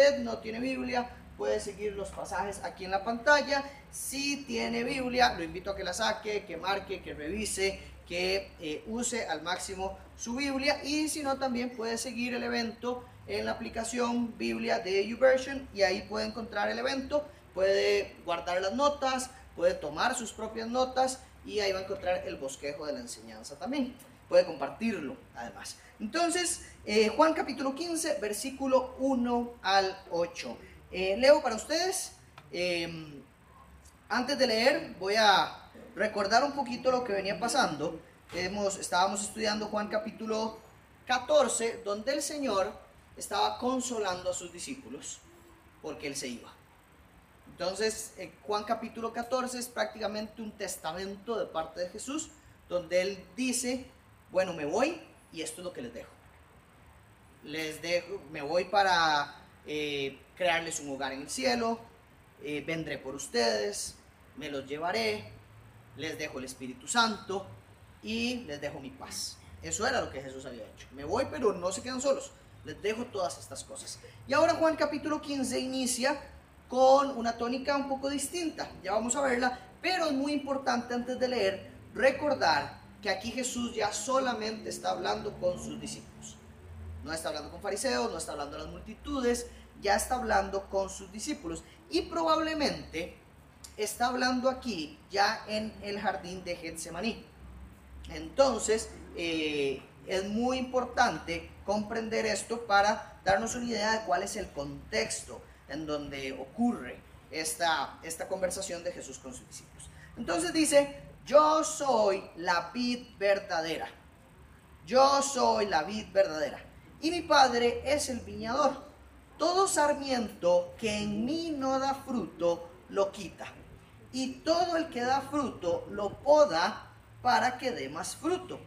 usted no tiene Biblia, puede seguir los pasajes aquí en la pantalla. Si tiene Biblia, lo invito a que la saque, que marque, que revise, que eh, use al máximo su Biblia. Y si no, también puede seguir el evento en la aplicación Biblia de YouVersion y ahí puede encontrar el evento, puede guardar las notas, puede tomar sus propias notas y ahí va a encontrar el bosquejo de la enseñanza también. Puede compartirlo además. Entonces, eh, Juan capítulo 15, versículo 1 al 8. Eh, leo para ustedes. Em, antes de leer, voy a recordar un poquito lo que venía pasando. Hemos, estábamos estudiando Juan capítulo 14, donde el Señor estaba consolando a sus discípulos porque Él se iba. Entonces, Juan capítulo 14 es prácticamente un testamento de parte de Jesús, donde Él dice, bueno, me voy y esto es lo que les dejo. Les dejo, me voy para eh, crearles un hogar en el cielo, eh, vendré por ustedes, me los llevaré, les dejo el Espíritu Santo y les dejo mi paz. Eso era lo que Jesús había hecho. Me voy, pero no se quedan solos. Les dejo todas estas cosas. Y ahora Juan capítulo 15 inicia con una tónica un poco distinta. Ya vamos a verla, pero es muy importante antes de leer recordar que aquí Jesús ya solamente está hablando con sus discípulos. No está hablando con fariseos, no está hablando de las multitudes, ya está hablando con sus discípulos. Y probablemente está hablando aquí ya en el jardín de Getsemaní. Entonces, eh, es muy importante comprender esto para darnos una idea de cuál es el contexto en donde ocurre esta, esta conversación de Jesús con sus discípulos. Entonces dice, yo soy la vid verdadera. Yo soy la vid verdadera y mi Padre es el viñador. Todo sarmiento que en mí no da fruto, lo quita. Y todo el que da fruto, lo poda para que dé más fruto.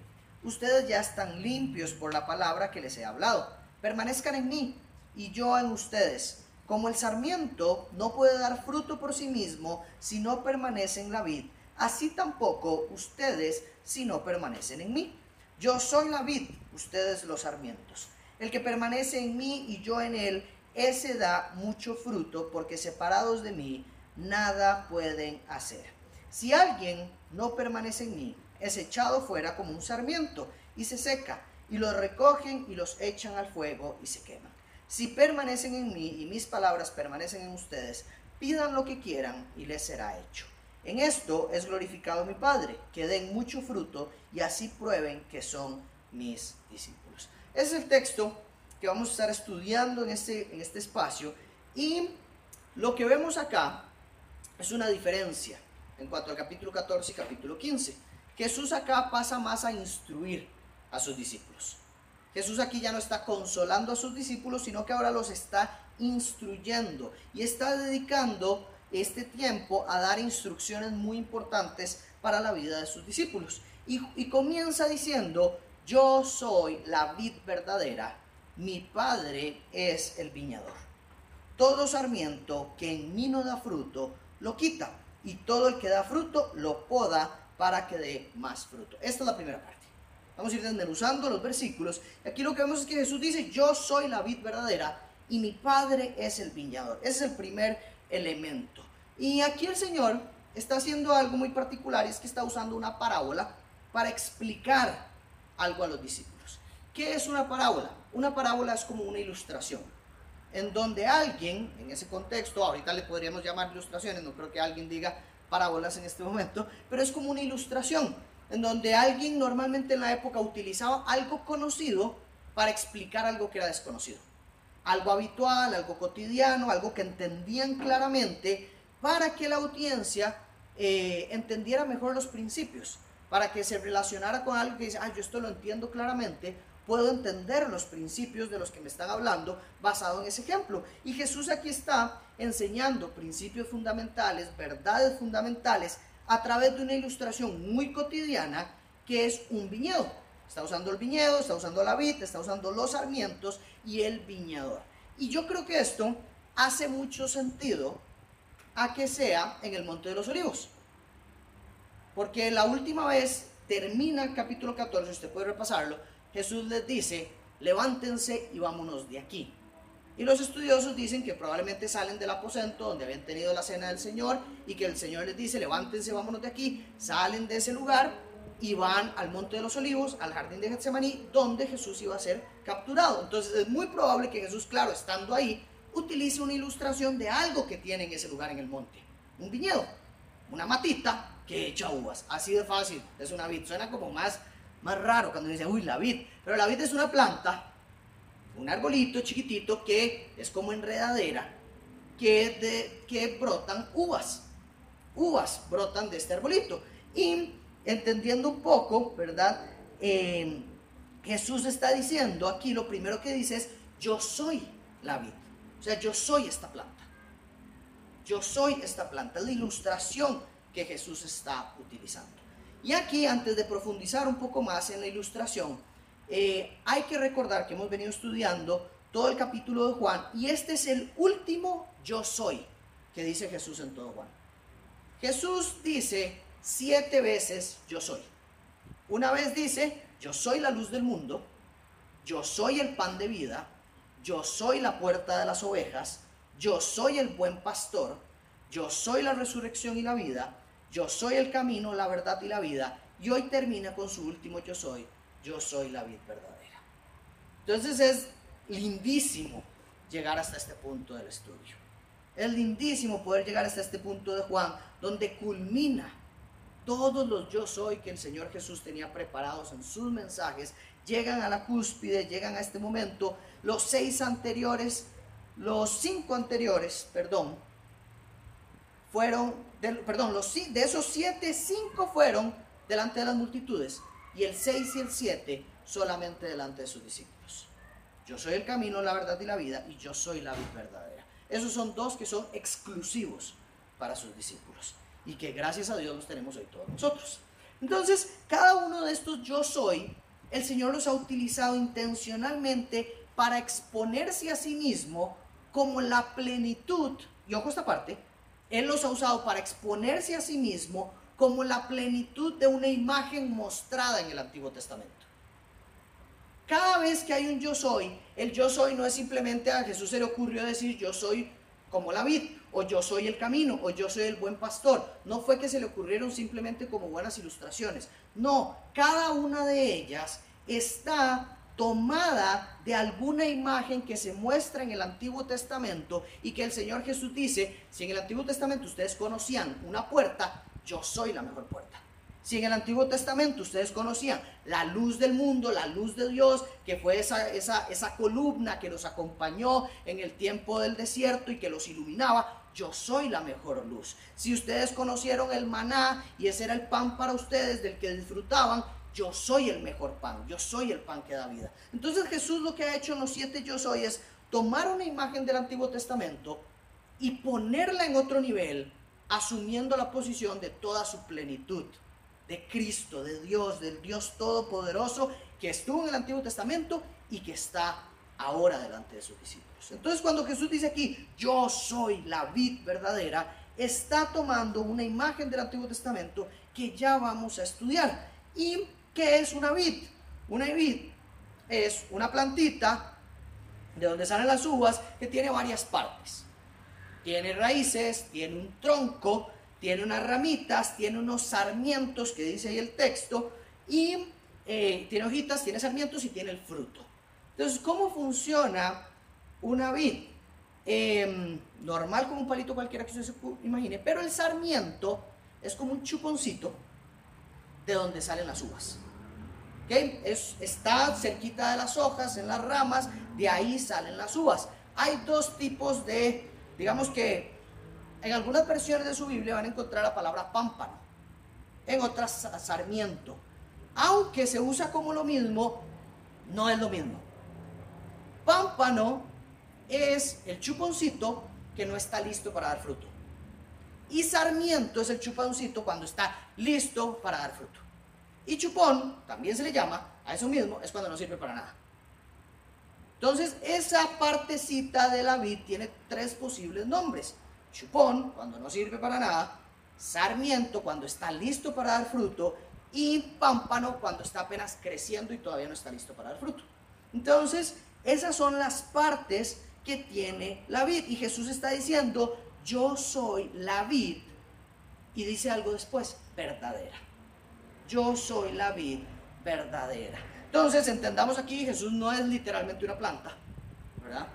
Ustedes ya están limpios por la palabra que les he hablado. Permanezcan en mí y yo en ustedes. Como el sarmiento no puede dar fruto por sí mismo si no permanece en la vid, así tampoco ustedes si no permanecen en mí. Yo soy la vid, ustedes los sarmientos. El que permanece en mí y yo en él, ese da mucho fruto, porque separados de mí nada pueden hacer. Si alguien no permanece en mí, es echado fuera como un sarmiento y se seca, y los recogen y los echan al fuego y se queman. Si permanecen en mí y mis palabras permanecen en ustedes, pidan lo que quieran y les será hecho. En esto es glorificado mi Padre, que den mucho fruto y así prueben que son mis discípulos. Es el texto que vamos a estar estudiando en este, en este espacio y lo que vemos acá es una diferencia en cuanto al capítulo 14 y capítulo 15. Jesús acá pasa más a instruir a sus discípulos. Jesús aquí ya no está consolando a sus discípulos, sino que ahora los está instruyendo y está dedicando este tiempo a dar instrucciones muy importantes para la vida de sus discípulos. Y, comienza diciendo, yo soy la vid verdadera, mi padre es el viñador. Todo sarmiento que en mí no da fruto, lo quita, y todo el que da fruto, lo poda para que dé más fruto. Esta es la primera parte. Vamos a ir desmenuzando los versículos. Aquí lo que vemos es que Jesús dice, yo soy la vid verdadera y mi padre es el viñador. Ese es el primer elemento. Y aquí el Señor está haciendo algo muy particular, es que está usando una parábola para explicar algo a los discípulos. ¿Qué es una parábola? Una parábola es como una ilustración, en donde alguien, en ese contexto, ahorita le podríamos llamar ilustraciones, no creo que alguien diga parábolas en este momento, pero es como una ilustración, en donde alguien normalmente en la época utilizaba algo conocido para explicar algo que era desconocido. Algo habitual, algo cotidiano, algo que entendían claramente para que la audiencia eh, entendiera mejor los principios para que se relacionara con algo que dice, ah, yo esto lo entiendo claramente, puedo entender los principios de los que me están hablando basado en ese ejemplo. Y Jesús aquí está enseñando principios fundamentales, verdades fundamentales, a través de una ilustración muy cotidiana que es un viñedo. Está usando el viñedo, está usando la vid, está usando los sarmientos y el viñador. Y yo creo que esto hace mucho sentido a que sea en el Monte de los Olivos. Porque la última vez termina el capítulo 14, usted puede repasarlo, Jesús les dice, levántense y vámonos de aquí. Y los estudiosos dicen que probablemente salen del aposento donde habían tenido la cena del Señor y que el Señor les dice, levántense, vámonos de aquí, salen de ese lugar y van al Monte de los Olivos, al jardín de Getsemaní, donde Jesús iba a ser capturado. Entonces es muy probable que Jesús, claro, estando ahí, utilice una ilustración de algo que tiene en ese lugar en el monte. Un viñedo, una matita que echa uvas. Así de fácil, es una vid. Suena como más, más raro cuando dice, uy, la vid. Pero la vid es una planta un arbolito chiquitito que es como enredadera, que, de, que brotan uvas. Uvas brotan de este arbolito. Y entendiendo un poco, ¿verdad? Eh, Jesús está diciendo aquí, lo primero que dice es, yo soy la vid. O sea, yo soy esta planta. Yo soy esta planta. Es la ilustración que Jesús está utilizando. Y aquí, antes de profundizar un poco más en la ilustración, eh, hay que recordar que hemos venido estudiando todo el capítulo de Juan y este es el último yo soy que dice Jesús en todo Juan. Jesús dice siete veces yo soy. Una vez dice, yo soy la luz del mundo, yo soy el pan de vida, yo soy la puerta de las ovejas, yo soy el buen pastor, yo soy la resurrección y la vida, yo soy el camino, la verdad y la vida. Y hoy termina con su último yo soy, yo soy la vid verdadera. Entonces es lindísimo llegar hasta este punto del estudio. Es lindísimo poder llegar hasta este punto de Juan, donde culmina todos los yo soy que el Señor Jesús tenía preparados en sus mensajes, llegan a la cúspide, llegan a este momento. Los seis anteriores, los cinco anteriores, perdón, fueron, perdón, los, de esos siete, cinco fueron delante de las multitudes y el 6 y el 7 solamente delante de sus discípulos. Yo soy el camino, la verdad y la vida y yo soy la vida verdadera. Esos son dos que son exclusivos para sus discípulos y que gracias a Dios los tenemos hoy todos nosotros. Entonces, cada uno de estos yo soy, el Señor los ha utilizado intencionalmente para exponerse a sí mismo como la plenitud, y ojo esta parte, Él los ha usado para exponerse a sí mismo como la plenitud de una imagen mostrada en el Antiguo Testamento. Cada vez que hay un yo soy, el yo soy no es simplemente a Jesús se le ocurrió decir yo soy como la vid, o yo soy el camino, o yo soy el buen pastor. No fue que se le ocurrieron simplemente como buenas ilustraciones. No, cada una de ellas está tomada de alguna imagen que se muestra en el Antiguo Testamento y que el Señor Jesús dice, si en el Antiguo Testamento ustedes conocían una puerta, yo soy la mejor puerta. Si en el Antiguo Testamento ustedes conocían la luz del mundo, la luz de Dios, que fue esa, esa, esa columna que los acompañó en el tiempo del desierto y que los iluminaba, yo soy la mejor luz. Si ustedes conocieron el maná y ese era el pan para ustedes del que disfrutaban, yo soy el mejor pan, yo soy el pan que da vida. Entonces Jesús lo que ha hecho en los siete yo soy es tomar una imagen del Antiguo Testamento y ponerla en otro nivel asumiendo la posición de toda su plenitud, de Cristo, de Dios, del Dios Todopoderoso que estuvo en el Antiguo Testamento y que está ahora delante de sus discípulos. Entonces cuando Jesús dice aquí, yo soy la vid verdadera, está tomando una imagen del Antiguo Testamento que ya vamos a estudiar. ¿Y qué es una vid? Una vid es una plantita de donde salen las uvas que tiene varias partes tiene raíces, tiene un tronco, tiene unas ramitas, tiene unos sarmientos, que dice ahí el texto, y eh, tiene hojitas, tiene sarmientos y tiene el fruto. Entonces, ¿cómo funciona una vid? Em, normal como un palito cualquiera que usted se imagine, pero el sarmiento es como un chuponcito de donde salen las uvas. ¿Okay? Es, está cerquita de las hojas, en las ramas, de ahí salen las uvas. Hay dos tipos de Digamos que en algunas versiones de su Biblia van a encontrar la palabra pámpano, en otras sarmiento. Aunque se usa como lo mismo, no es lo mismo. Pámpano es el chuponcito que no está listo para dar fruto. Y sarmiento es el chuponcito cuando está listo para dar fruto. Y chupón, también se le llama, a eso mismo, es cuando no sirve para nada. Entonces, esa partecita de la vid tiene tres posibles nombres. Chupón, cuando no sirve para nada, sarmiento, cuando está listo para dar fruto, y pámpano, cuando está apenas creciendo y todavía no está listo para dar fruto. Entonces, esas son las partes que tiene la vid. Y Jesús está diciendo, yo soy la vid. Y dice algo después, verdadera. Yo soy la vid verdadera. Entonces, entendamos aquí, Jesús no es literalmente una planta, ¿verdad?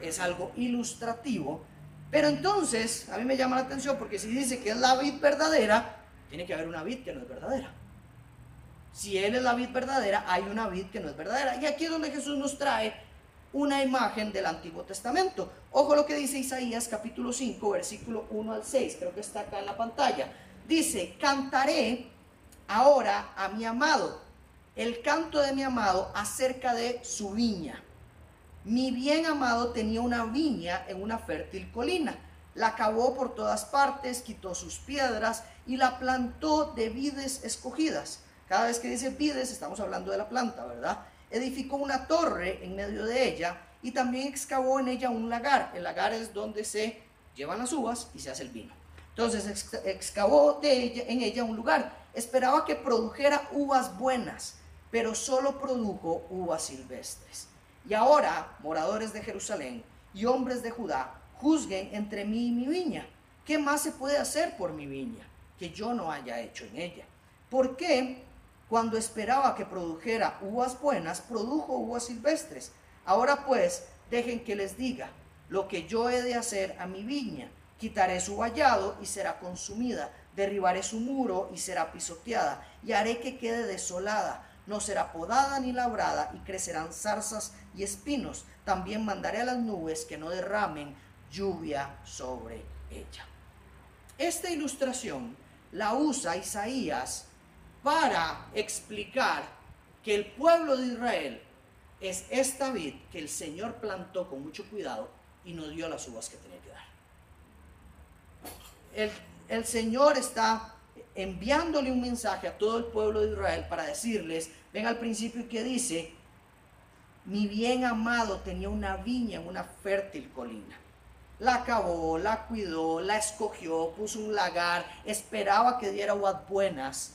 Es algo ilustrativo. Pero entonces, a mí me llama la atención porque si dice que es la vid verdadera, tiene que haber una vid que no es verdadera. Si Él es la vid verdadera, hay una vid que no es verdadera. Y aquí es donde Jesús nos trae una imagen del Antiguo Testamento. Ojo lo que dice Isaías capítulo 5, versículo 1 al 6, creo que está acá en la pantalla. Dice, cantaré ahora a mi amado, el canto de mi amado acerca de su viña. Mi bien amado tenía una viña en una fértil colina. La cavó por todas partes, quitó sus piedras y la plantó de vides escogidas. Cada vez que dice vides, estamos hablando de la planta, ¿verdad? Edificó una torre en medio de ella y también excavó en ella un lagar. El lagar es donde se llevan las uvas y se hace el vino. Entonces excavó de ella, en ella un lugar. Esperaba que produjera uvas buenas, pero solo produjo uvas silvestres. Y ahora, moradores de Jerusalén y hombres de Judá, juzguen entre mí y mi viña. ¿Qué más se puede hacer por mi viña que yo no haya hecho en ella? ¿Por qué cuando esperaba que produjera uvas buenas, produjo uvas silvestres? Ahora pues, dejen que les diga lo que yo he de hacer a mi viña. Quitaré su vallado y será consumida. Derribaré su muro y será pisoteada. Y haré que quede desolada. No será podada ni labrada y crecerán zarzas y espinos. También mandaré a las nubes que no derramen lluvia sobre ella. Esta ilustración la usa Isaías para explicar que el pueblo de Israel es esta vid que el Señor plantó con mucho cuidado y no dio las uvas que tenía que dar. El, el Señor está enviándole un mensaje a todo el pueblo de Israel para decirles, ven al principio que dice, mi bien amado tenía una viña en una fértil colina. La cavó, la cuidó, la escogió, puso un lagar, esperaba que diera uvas buenas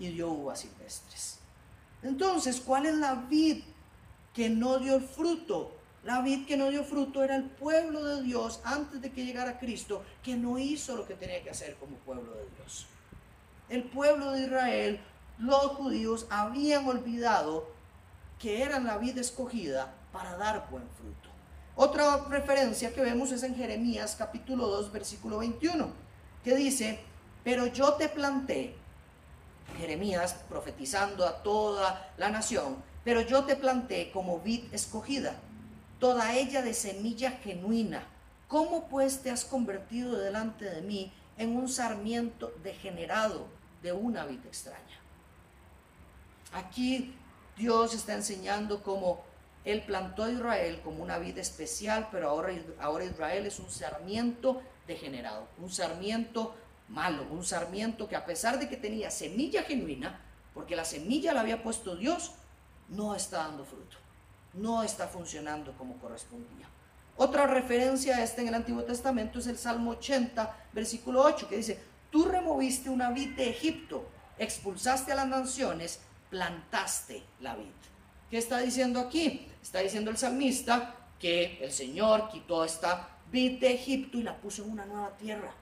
y dio uvas silvestres. Entonces, ¿cuál es la vid que no dio el fruto? La vid que no dio fruto era el pueblo de Dios antes de que llegara Cristo, que no hizo lo que tenía que hacer como pueblo de Dios. El pueblo de Israel, los judíos habían olvidado que eran la vid escogida para dar buen fruto. Otra referencia que vemos es en Jeremías capítulo 2 versículo 21, que dice, pero yo te planté, Jeremías profetizando a toda la nación, pero yo te planté como vid escogida, toda ella de semilla genuina. ¿Cómo pues te has convertido delante de mí en un sarmiento degenerado de una vid extraña? Aquí Dios está enseñando cómo él plantó a Israel como una vida especial, pero ahora Israel es un sarmiento degenerado, un sarmiento malo, un sarmiento que a pesar de que tenía semilla genuina, porque la semilla la había puesto Dios, no está dando fruto, no está funcionando como correspondía. Otra referencia a este en el Antiguo Testamento es el Salmo 80, versículo 8, que dice, tú removiste una vid de Egipto, expulsaste a las naciones, plantaste la vid. ¿Qué está diciendo aquí? Está diciendo el salmista que el Señor quitó esta vid de Egipto y la puso en una nueva tierra.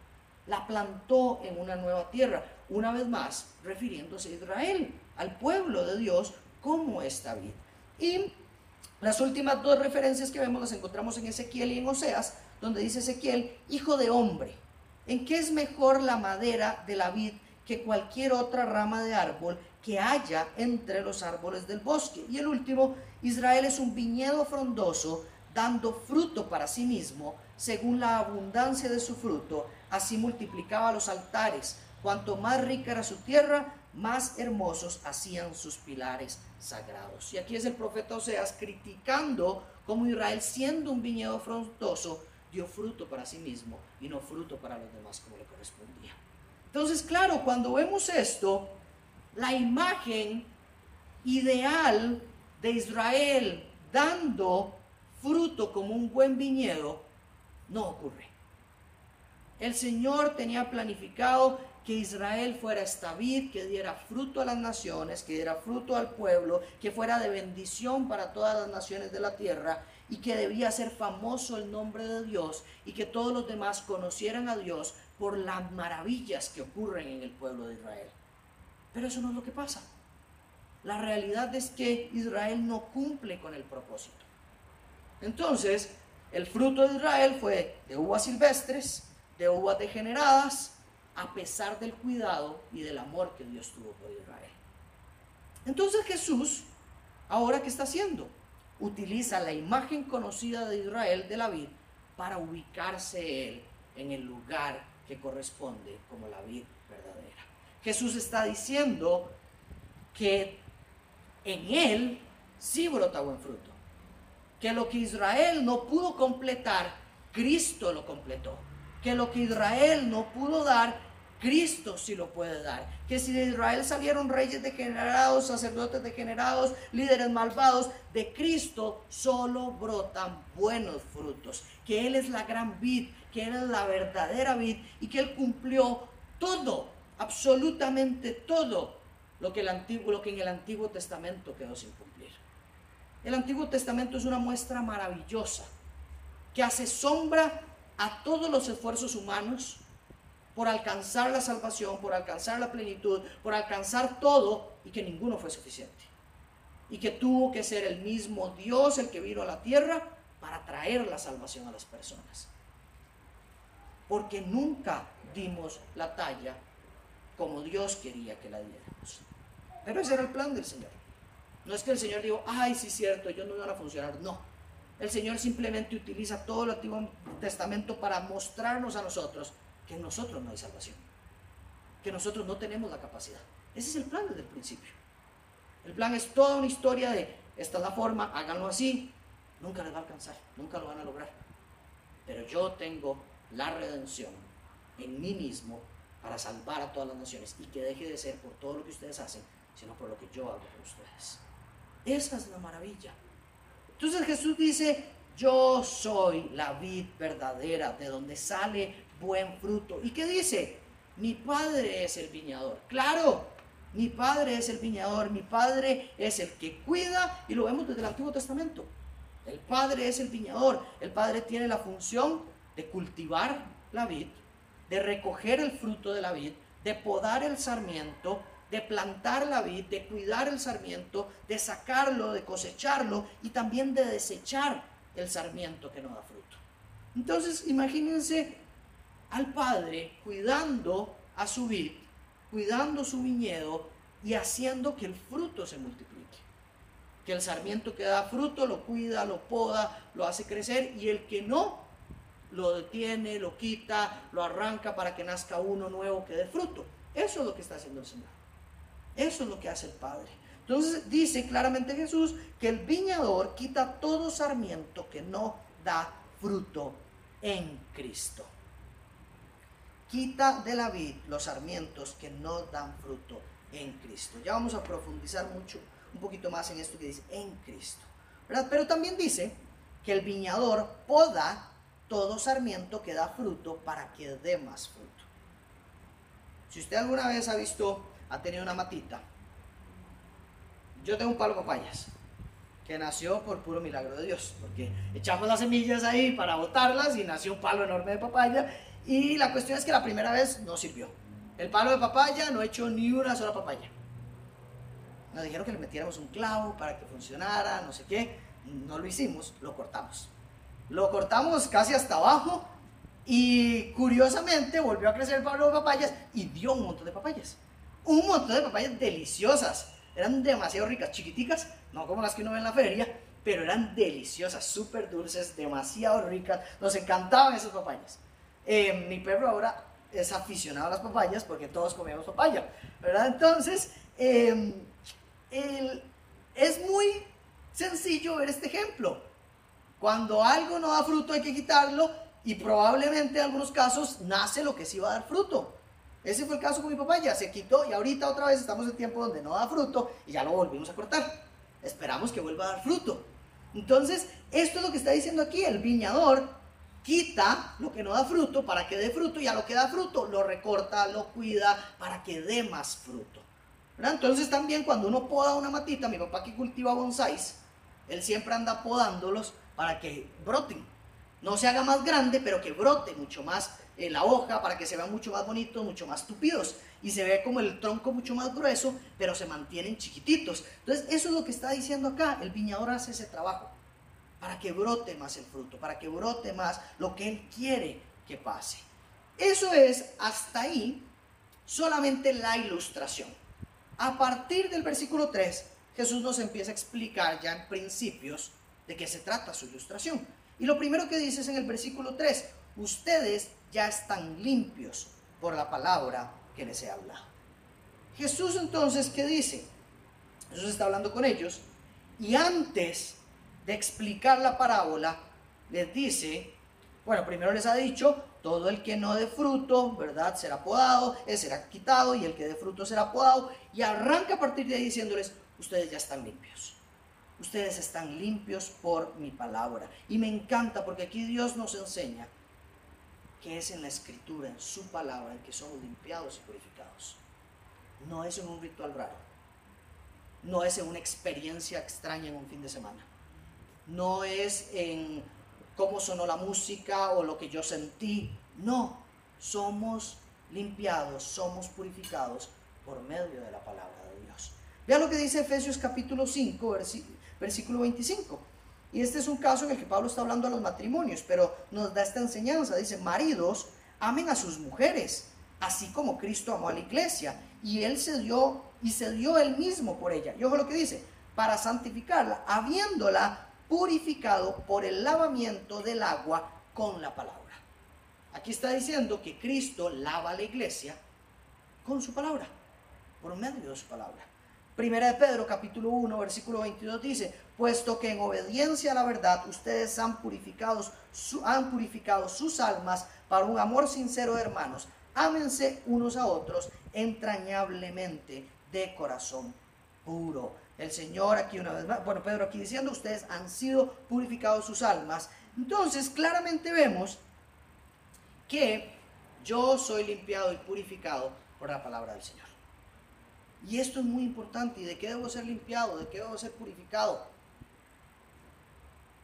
La plantó en una nueva tierra. Una vez más, refiriéndose a Israel, al pueblo de Dios, como esta vid. Y las últimas dos referencias que vemos las encontramos en Ezequiel y en Oseas, donde dice Ezequiel, hijo de hombre, ¿en qué es mejor la madera de la vid que cualquier otra rama de árbol que haya entre los árboles del bosque. Y el último, Israel es un viñedo frondoso, dando fruto para sí mismo, según la abundancia de su fruto, así multiplicaba los altares. Cuanto más rica era su tierra, más hermosos hacían sus pilares sagrados. Y aquí es el profeta Oseas criticando cómo Israel, siendo un viñedo frondoso, dio fruto para sí mismo y no fruto para los demás como le correspondía. Entonces, claro, cuando vemos esto, la imagen ideal de Israel dando fruto como un buen viñedo no ocurre. El Señor tenía planificado que Israel fuera esta vid, que diera fruto a las naciones, que diera fruto al pueblo, que fuera de bendición para todas las naciones de la tierra. y que debía ser famoso el nombre de Dios y que todos los demás conocieran a Dios por las maravillas que ocurren en el pueblo de Israel. Pero eso no es lo que pasa. La realidad es que Israel no cumple con el propósito. Entonces, el fruto de Israel fue de uvas silvestres, de uvas degeneradas, a pesar del cuidado y del amor que Dios tuvo por Israel. Entonces Jesús, ahora qué está haciendo? Utiliza la imagen conocida de Israel de la vid para ubicarse él en el lugar que corresponde como la vid verdadera. Jesús está diciendo que en él sí brota buen fruto. Que lo que Israel no pudo completar, Cristo lo completó. Que lo que Israel no pudo dar, Cristo sí lo puede dar. Que si de Israel salieron reyes degenerados, sacerdotes degenerados, líderes malvados, de Cristo solo brotan buenos frutos. Que Él es la gran vid, que Él es la verdadera vid y que Él cumplió todo, absolutamente todo lo que, el lo que en el Antiguo Testamento quedó sin cumplir. El Antiguo Testamento es una muestra maravillosa que hace sombra a todos los esfuerzos humanos por alcanzar la salvación, por alcanzar la plenitud, por alcanzar todo y que ninguno fue suficiente. Y que tuvo que ser el mismo Dios el que vino a la tierra para traer la salvación a las personas. Porque nunca dimos la talla como Dios quería que la diéramos. Pero ese era el plan del Señor. No es que el Señor dijo, ay, sí cierto, ellos no iban a funcionar. No. El Señor simplemente utiliza todo el Antiguo Testamento para mostrarnos a nosotros que en nosotros no hay salvación, que nosotros no tenemos la capacidad. Ese es el plan desde el principio. El plan es toda una historia de, esta es la forma, háganlo así, nunca les va a alcanzar, nunca lo van a lograr. Pero yo tengo la redención en mí mismo para salvar a todas las naciones y que deje de ser por todo lo que ustedes hacen, sino por lo que yo hago por ustedes. Esa es la maravilla. Entonces Jesús dice, yo soy la vid verdadera, de donde sale buen fruto. ¿Y qué dice? Mi padre es el viñador. Claro, mi padre es el viñador, mi padre es el que cuida y lo vemos desde el Antiguo Testamento. El padre es el viñador, el padre tiene la función de cultivar la vid, de recoger el fruto de la vid, de podar el sarmiento, de plantar la vid, de cuidar el sarmiento, de sacarlo, de cosecharlo y también de desechar el sarmiento que no da fruto. Entonces, imagínense al Padre cuidando a su vid, cuidando su viñedo y haciendo que el fruto se multiplique. Que el sarmiento que da fruto lo cuida, lo poda, lo hace crecer y el que no, lo detiene, lo quita, lo arranca para que nazca uno nuevo que dé fruto. Eso es lo que está haciendo el Señor. Eso es lo que hace el Padre. Entonces dice claramente Jesús que el viñador quita todo sarmiento que no da fruto en Cristo quita de la vid los sarmientos que no dan fruto en Cristo. Ya vamos a profundizar mucho, un poquito más en esto que dice en Cristo. Pero también dice que el viñador poda todo sarmiento que da fruto para que dé más fruto. Si usted alguna vez ha visto, ha tenido una matita, yo tengo un palo de papayas que nació por puro milagro de Dios, porque echamos las semillas ahí para botarlas y nació un palo enorme de papaya y la cuestión es que la primera vez no sirvió. El palo de papaya no echó ni una sola papaya. Nos dijeron que le metiéramos un clavo para que funcionara, no sé qué. No lo hicimos, lo cortamos. Lo cortamos casi hasta abajo y curiosamente volvió a crecer el palo de papayas y dio un montón de papayas. Un montón de papayas deliciosas. Eran demasiado ricas, chiquiticas, no como las que uno ve en la feria, pero eran deliciosas, súper dulces, demasiado ricas. Nos encantaban esas papayas. Eh, mi perro ahora es aficionado a las papayas porque todos comemos papaya, ¿verdad? Entonces, em, es muy sencillo ver este ejemplo. Cuando algo no da fruto hay que quitarlo y probablemente en algunos casos nace lo que sí va a dar fruto. Ese fue el caso con mi papaya, se quitó y ahorita otra vez estamos en tiempo donde no da fruto y ya lo volvimos a cortar. Esperamos que vuelva a dar fruto. Entonces, esto es lo que está diciendo aquí, el viñador quita lo que no da fruto para que dé fruto y a lo que da fruto lo recorta, lo cuida para que dé más fruto. Entonces también cuando uno poda una matita, mi papá que cultiva bonsáis, él siempre anda podándolos para que broten. No se haga más grande, pero que brote mucho más eh, la hoja para que se vean mucho más bonitos, mucho más tupidos. Y se ve como el tronco mucho más grueso, pero se mantienen chiquititos. Entonces, eso es lo que está diciendo acá. El viñador hace ese trabajo para que brote más el fruto, para que brote más lo que él quiere que pase. Eso es hasta ahí solamente la ilustración. A partir del versículo 3, Jesús nos empieza a explicar ya en principios de qué se trata su ilustración. Y lo primero que dice es en el versículo 3, ustedes ya están limpios por la palabra que les he hablado. Jesús entonces, ¿qué dice? Jesús está hablando con ellos y antes de explicar la parábola, les dice, bueno, primero les ha dicho, todo el que no dé fruto, ¿verdad? Será podado, será quitado y el que dé fruto será podado. Y arranca a partir de ahí diciéndoles, ustedes ya están limpios. Ustedes están limpios por mi palabra. Y me encanta porque aquí Dios nos enseña que es en la escritura, en su palabra, en que somos limpiados y purificados. No es en un ritual raro. No es en una experiencia extraña en un fin de semana. No es en cómo sonó la música o lo que yo sentí. No, somos limpiados, somos purificados por medio de la palabra de Dios. Vean lo que dice Efesios capítulo 5, versículo 25. Y este es un caso en el que Pablo está hablando a los matrimonios, pero nos da esta enseñanza. Dice, maridos, amen a sus mujeres, así como Cristo amó a la iglesia. Y él se dio, y se dio él mismo por ella. Y ojo lo que dice, para santificarla, habiéndola purificado por el lavamiento del agua con la palabra. Aquí está diciendo que Cristo lava a la iglesia con su palabra, por medio de su palabra. Primera de Pedro capítulo 1 versículo 22 dice, puesto que en obediencia a la verdad ustedes han purificado, han purificado sus almas para un amor sincero de hermanos, ámense unos a otros entrañablemente de corazón puro. El Señor aquí una vez más, bueno, Pedro aquí diciendo, ustedes han sido purificados sus almas. Entonces, claramente vemos que yo soy limpiado y purificado por la palabra del Señor. Y esto es muy importante. ¿Y de qué debo ser limpiado? ¿De qué debo ser purificado?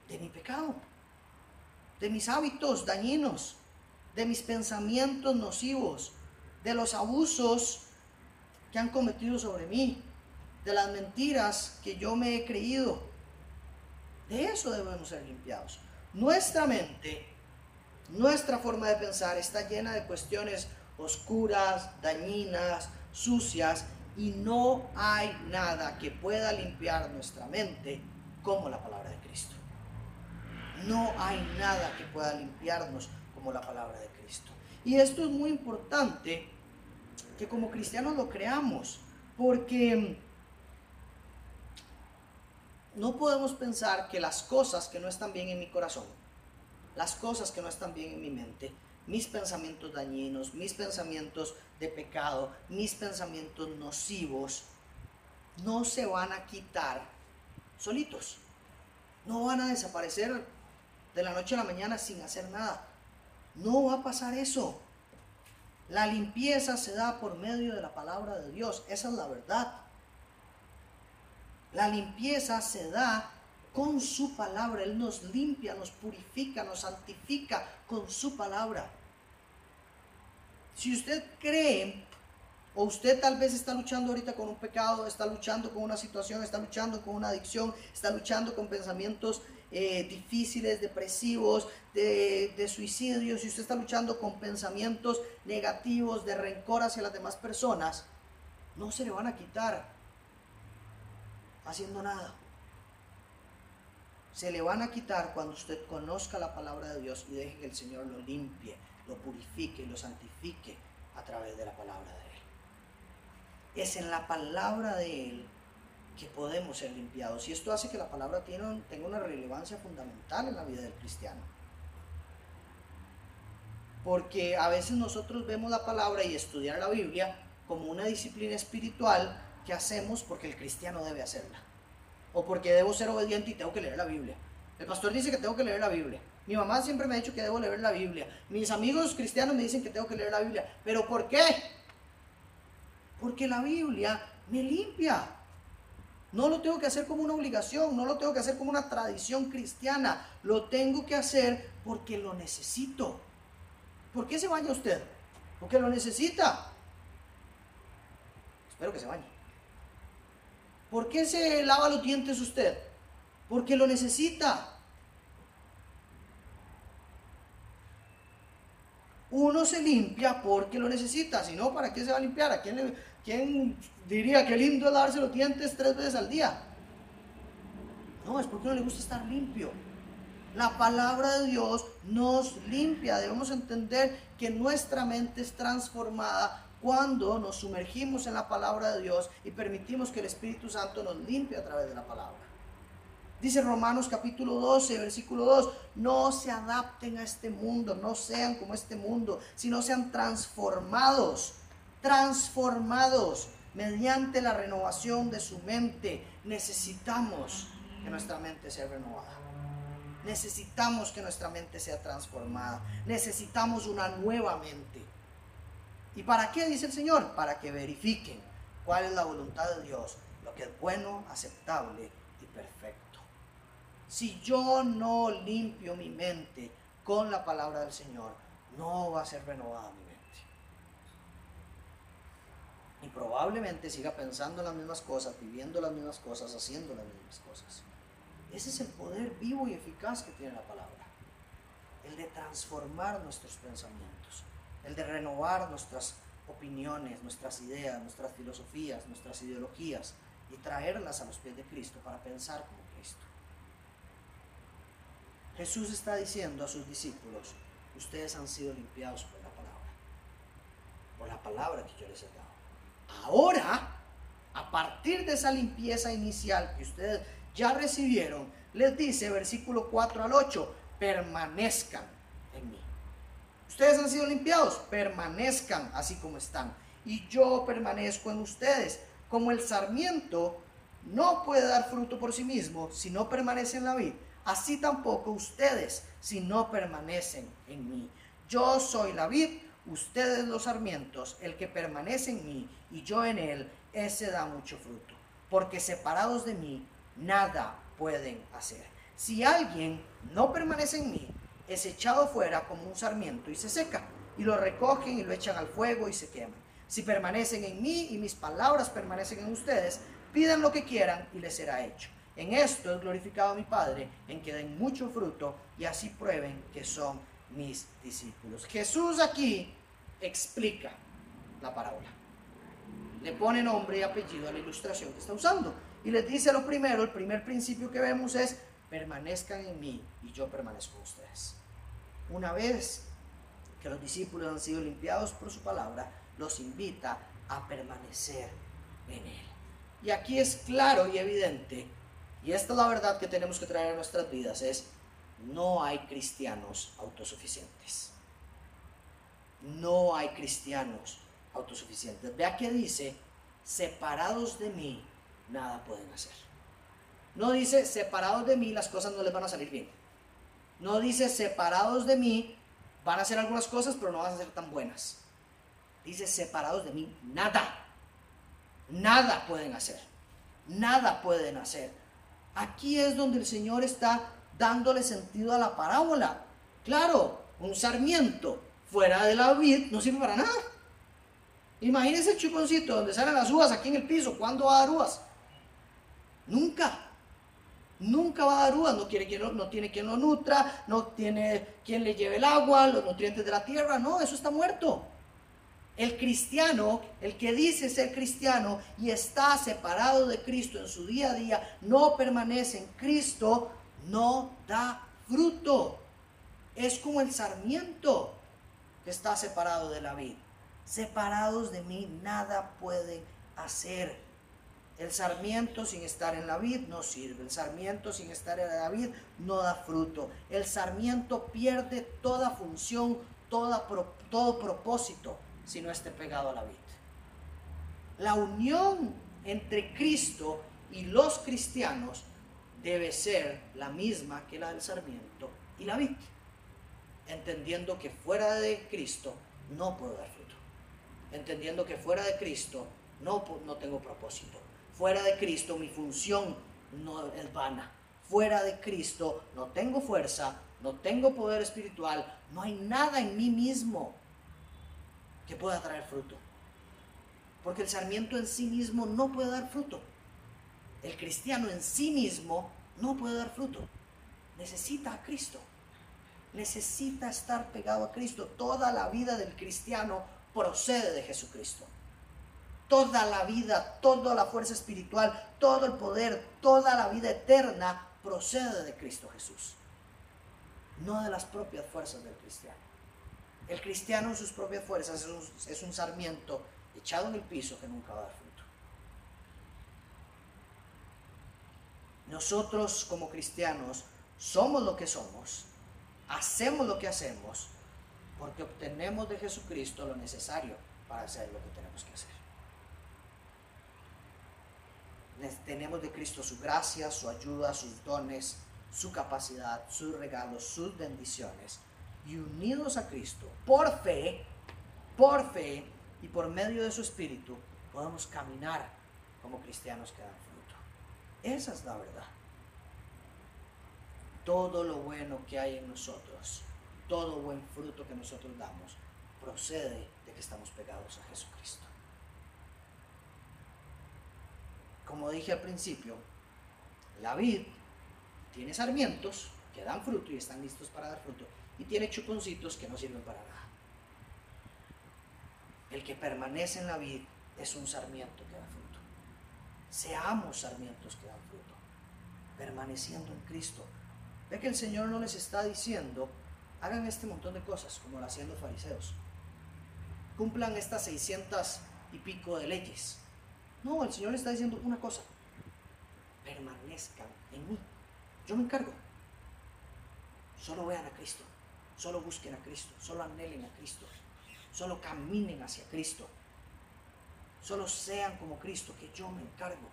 De mi pecado, de mis hábitos dañinos, de mis pensamientos nocivos, de los abusos que han cometido sobre mí, de las mentiras que yo me he creído. De eso debemos ser limpiados. Nuestra mente, nuestra forma de pensar está llena de cuestiones oscuras, dañinas, sucias, y no hay nada que pueda limpiar nuestra mente como la palabra de Cristo. No hay nada que pueda limpiarnos como la palabra de Cristo. Y esto es muy importante que como cristianos lo creamos, porque no podemos pensar que las cosas que no están bien en mi corazón, las cosas que no están bien en mi mente, mis pensamientos dañinos, mis pensamientos de pecado, mis pensamientos nocivos, no se van a quitar solitos. No van a desaparecer de la noche a la mañana sin hacer nada. No va a pasar eso. La limpieza se da por medio de la palabra de Dios. Esa es la verdad. La limpieza se da con su palabra. Él nos limpia, nos purifica, nos santifica con su palabra. Si usted cree, o usted tal vez está luchando ahorita con un pecado, está luchando con una situación, está luchando con una adicción, está luchando con pensamientos eh, difíciles, depresivos, de, de suicidio, si usted está luchando con pensamientos negativos, de rencor hacia las demás personas, no se le van a quitar haciendo nada. Se le van a quitar cuando usted conozca la palabra de Dios y deje que el Señor lo limpie, lo purifique lo santifique a través de la palabra de Él. Es en la palabra de Él que podemos ser limpiados. Y esto hace que la palabra tenga una relevancia fundamental en la vida del cristiano. Porque a veces nosotros vemos la palabra y estudiar la Biblia como una disciplina espiritual que hacemos porque el cristiano debe hacerla. O porque debo ser obediente y tengo que leer la Biblia. El pastor dice que tengo que leer la Biblia. Mi mamá siempre me ha dicho que debo leer la Biblia. Mis amigos cristianos me dicen que tengo que leer la Biblia. ¿Pero por qué? Porque la Biblia me limpia. No lo tengo que hacer como una obligación, no lo tengo que hacer como una tradición cristiana, lo tengo que hacer porque lo necesito. ¿Por qué se baña usted? Porque lo necesita. Espero que se bañe. ¿Por qué se lava los dientes usted? Porque lo necesita. Uno se limpia porque lo necesita, si no, ¿para qué se va a limpiar? ¿A quién, diría que lindo es lavarse los dientes tres veces al día? No, es porque no le gusta estar limpio. La palabra de Dios nos limpia. Debemos entender que nuestra mente es transformada cuando nos sumergimos en la palabra de Dios y permitimos que el Espíritu Santo nos limpie a través de la palabra. Dice Romanos capítulo 12, versículo 2, no se adapten a este mundo, no sean como este mundo, sino sean transformados, transformados mediante la renovación de su mente. Necesitamos que nuestra mente sea renovada. Necesitamos que nuestra mente sea transformada. Necesitamos una nueva mente. ¿Y para qué dice el Señor? Para que verifiquen cuál es la voluntad de Dios, lo que es bueno, aceptable y perfecto. Si yo no limpio mi mente con la palabra del Señor, no va a ser renovada mi mente. Y probablemente siga pensando las mismas cosas, viviendo las mismas cosas, haciendo las mismas cosas. Ese es el poder vivo y eficaz que tiene la palabra. El de transformar nuestros pensamientos, el de renovar nuestras opiniones, nuestras ideas, nuestras filosofías, nuestras ideologías y traerlas a los pies de Cristo para pensar como Cristo. Jesús está diciendo a sus discípulos, ustedes han sido limpiados por la palabra, por la palabra que yo les he dado. Ahora, a partir de esa limpieza inicial que ustedes ya recibieron, les dice versículo 4 al 8, permanezcan. Ustedes han sido limpiados, permanezcan así como están. Y yo permanezco en ustedes, como el sarmiento no puede dar fruto por sí mismo si no permanece en la vid así tampoco ustedes si no permanecen en mí. Yo soy la vid, ustedes los sarmientos, el que permanece en mí y yo en él, ese da mucho fruto, porque separados de mí nada pueden hacer. Si alguien no permanece en mí, es echado fuera como un sarmiento y se seca, y lo recogen y lo echan al fuego y se queman. Si permanecen en mí y mis palabras permanecen en ustedes, pidan lo que quieran y les será hecho. En esto es glorificado mi Padre, en que den mucho fruto y así prueben que son mis discípulos. Jesús aquí explica la parábola. Le pone nombre y apellido a la ilustración que está usando. Y les dice lo primero, el primer principio que vemos es, permanezcan en mí y yo permanezco en ustedes. Una vez que los discípulos han sido limpiados por su palabra, los invita a permanecer en él. Y aquí es claro y evidente y esta es la verdad que tenemos que traer a nuestras vidas, es no hay cristianos autosuficientes. No hay cristianos autosuficientes. Vea que dice, separados de mí, nada pueden hacer. No dice, separados de mí, las cosas no les van a salir bien. No dice, separados de mí, van a hacer algunas cosas, pero no van a ser tan buenas. Dice, separados de mí, nada. Nada pueden hacer. Nada pueden hacer. Aquí es donde el Señor está dándole sentido a la parábola. Claro, un sarmiento fuera de la vid no sirve para nada. Imagínense el chuponcito donde salen las uvas aquí en el piso. ¿Cuándo va a dar uvas? Nunca. Nunca va a dar uvas. No, quiere quien no tiene quien lo nutra, no tiene quien le lleve el agua, los nutrientes de la tierra. No, eso está muerto. El cristiano, el que dice ser cristiano y está separado de Cristo en su día a día, no permanece en Cristo, no da fruto. Es como el sarmiento que está separado de la vid. Separados de mí nada pueden hacer. El sarmiento sin estar en la vid no sirve. El sarmiento sin estar en la vid no da fruto. El sarmiento pierde toda función, toda, todo propósito si no esté pegado a la vid. La unión entre Cristo y los cristianos debe ser la misma que la del sarmiento y la vid, entendiendo que fuera de Cristo no puedo dar fruto, entendiendo que fuera de Cristo no, no tengo propósito, Fuera de Cristo mi función no es vana. Fuera de Cristo no tengo fuerza, no tengo poder espiritual, no hay nada en mí mismo que pueda traer fruto. Porque el sarmiento en sí mismo no puede dar fruto. El cristiano en sí mismo no puede dar fruto. Necesita a Cristo. Necesita estar pegado a Cristo. Toda la vida del cristiano procede de Jesucristo. Toda la vida, toda la fuerza espiritual, todo el poder, toda la vida eterna procede de Cristo Jesús. No de las propias fuerzas del cristiano. El cristiano en sus propias fuerzas es un, es un sarmiento echado en el piso que nunca va a dar fruto. Nosotros como cristianos somos lo que somos, hacemos lo que hacemos, porque obtenemos de Jesucristo lo necesario para hacer lo que tenemos que hacer. Tenemos de Cristo su gracia, su ayuda, sus dones, su capacidad, sus regalos, sus bendiciones. Y unidos a Cristo, por fe, por fe y por medio de su Espíritu, podemos caminar como cristianos que dan fruto. Esa es la verdad. Todo lo bueno que hay en nosotros, todo buen fruto que nosotros damos, procede de que estamos pegados a Jesucristo. Como dije al principio, la vid tiene sarmientos que dan fruto y están listos para dar fruto, y tiene chuponcitos que no sirven para nada. El que permanece en la vid es un sarmiento que da fruto. Seamos sarmientos que dan fruto, permaneciendo en Cristo. Ve que el Señor no les está diciendo, hagan este montón de cosas como lo hacían los fariseos. Cumplan estas 600 y pico de leyes. No, el Señor está diciendo una cosa. Permanezcan en mí. Yo me encargo. Solo vean a Cristo. Solo busquen a Cristo. Solo anhelen a Cristo. Solo caminen hacia Cristo. Solo sean como Cristo, que yo me encargo.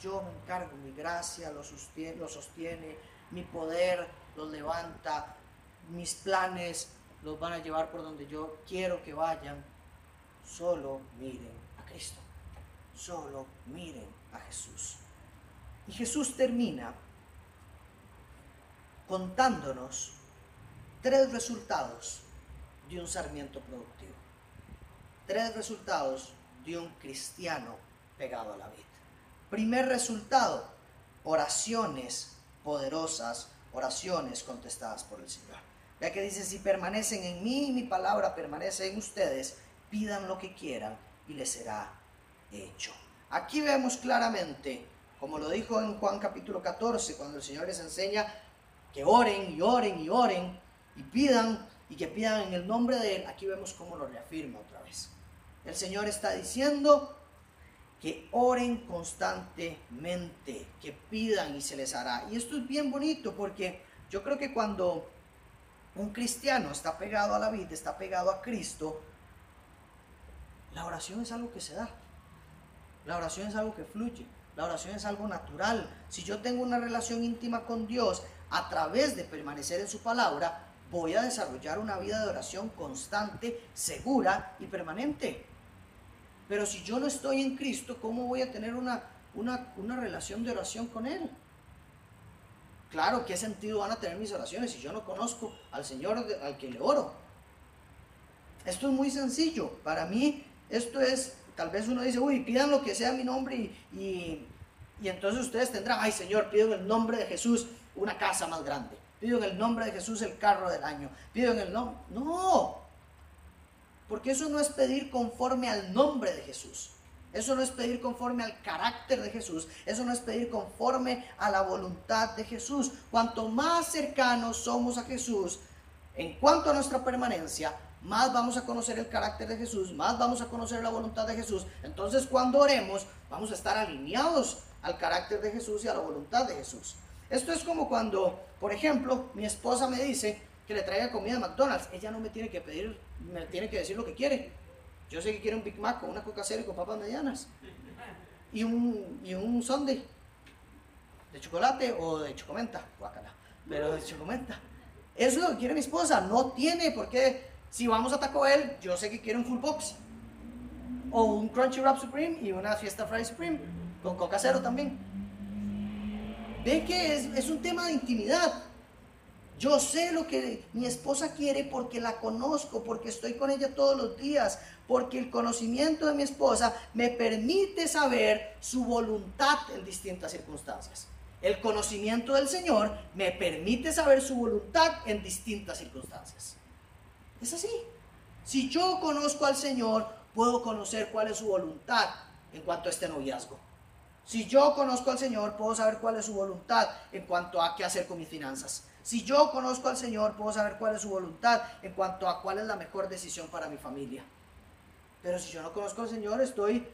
Yo me encargo, mi gracia lo sostiene, lo sostiene, mi poder los levanta, mis planes los van a llevar por donde yo quiero que vayan. Solo miren Cristo. Solo miren a Jesús. Y Jesús termina contándonos tres resultados de un sarmiento productivo. Tres resultados de un cristiano pegado a la vida. Primer resultado, oraciones poderosas, oraciones contestadas por el Señor. Ya que dice, si permanecen en mí mi palabra permanece en ustedes, pidan lo que quieran y les será hecho. Aquí vemos claramente, como lo dijo en Juan capítulo 14, cuando el Señor les enseña que oren y oren y oren y pidan y que pidan en el nombre de Él, aquí vemos cómo lo reafirma otra vez. El Señor está diciendo que oren constantemente, que pidan y se les hará. Y esto es bien bonito porque yo creo que cuando un cristiano está pegado a la vida, está pegado a Cristo, la oración es algo que se da. La oración es algo que fluye. La oración es algo natural. Si yo tengo una relación íntima con Dios a través de permanecer en su palabra, voy a desarrollar una vida de oración constante, segura y permanente. Pero si yo no estoy en Cristo, ¿cómo voy a tener una, una, relación de oración con Él? Claro, ¿qué sentido van a tener mis oraciones si yo no conozco al Señor al que le oro? Esto es muy sencillo. Para mí, esto es, tal vez uno dice, uy, pidan lo que sea mi nombre y, y, entonces ustedes tendrán, ay Señor, pido en el nombre de Jesús una casa más grande. Pido en el nombre de Jesús el carro del año. Pido en el nombre... No. Porque eso no es pedir conforme al nombre de Jesús. Eso no es pedir conforme al carácter de Jesús. Eso no es pedir conforme a la voluntad de Jesús. Cuanto más cercanos somos a Jesús, en cuanto a nuestra permanencia, más vamos a conocer el carácter de Jesús, más vamos a conocer la voluntad de Jesús. Entonces cuando oremos, vamos a estar alineados al carácter de Jesús y a la voluntad de Jesús. Esto es como cuando, por ejemplo, mi esposa me dice que le traiga comida a McDonald's. Ella no me tiene que pedir, me tiene que decir lo que quiere. Yo sé que quiere un Big Mac con una coca cero y con papas medianas. Y un, y un sundae de chocolate o de chocomenta, guacala, pero de chocomenta. Eso es lo que quiere mi esposa. No tiene por qué. Si vamos a Taco Bell, yo sé que quiere un full box. O un Crunchy Wrap Supreme y una Fiesta Fry Supreme, con coca cero también. Ve que es un tema de intimidad. Yo sé lo que mi esposa quiere porque la conozco, porque estoy con ella todos los días, porque el conocimiento de mi esposa me permite saber su voluntad en distintas circunstancias. El conocimiento del Señor me permite saber su voluntad en distintas circunstancias. Es así. Si yo conozco al Señor, puedo conocer cuál es su voluntad en cuanto a este noviazgo. Si yo conozco al Señor, puedo saber cuál es su voluntad en cuanto a qué hacer con mis finanzas. Si yo conozco al Señor, puedo saber cuál es su voluntad en cuanto a cuál es la mejor decisión para mi familia. Pero si yo no conozco al Señor, estoy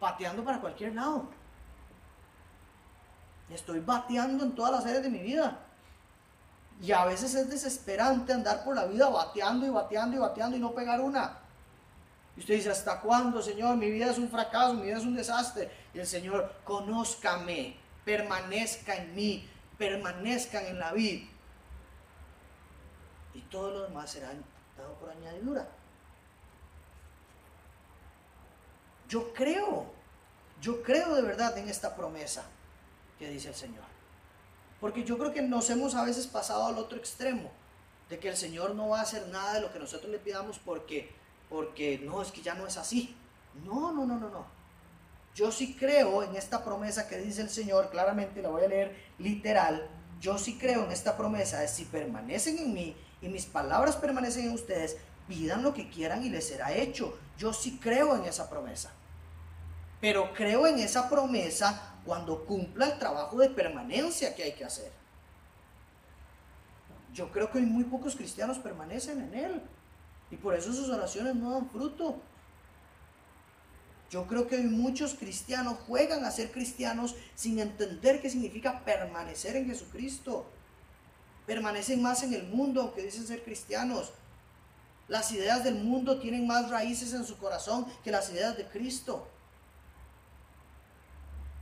pateando para cualquier lado. Estoy bateando en todas las áreas de mi vida. Y a veces es desesperante andar por la vida bateando y bateando y bateando y no pegar una. Y usted dice, ¿hasta cuándo, Señor? Mi vida es un fracaso, mi vida es un desastre. Y el Señor, conózcame, permanezca en mí, permanezcan en la vida. Y todo lo demás será dado por añadidura. Yo creo, yo creo de verdad en esta promesa que dice el Señor. Porque yo creo que nos hemos a veces pasado al otro extremo, de que el Señor no va a hacer nada de lo que nosotros le pidamos porque, porque no, es que ya no es así. No, no, no, no, no. Yo sí creo en esta promesa que dice el Señor, claramente la voy a leer literal. Yo sí creo en esta promesa de si permanecen en mí y mis palabras permanecen en ustedes, pidan lo que quieran y les será hecho. Yo sí creo en esa promesa. Pero creo en esa promesa cuando cumpla el trabajo de permanencia que hay que hacer. Yo creo que hoy muy pocos cristianos permanecen en Él. Y por eso sus oraciones no dan fruto. Yo creo que hoy muchos cristianos juegan a ser cristianos sin entender qué significa permanecer en Jesucristo. Permanecen más en el mundo aunque dicen ser cristianos. Las ideas del mundo tienen más raíces en su corazón que las ideas de Cristo.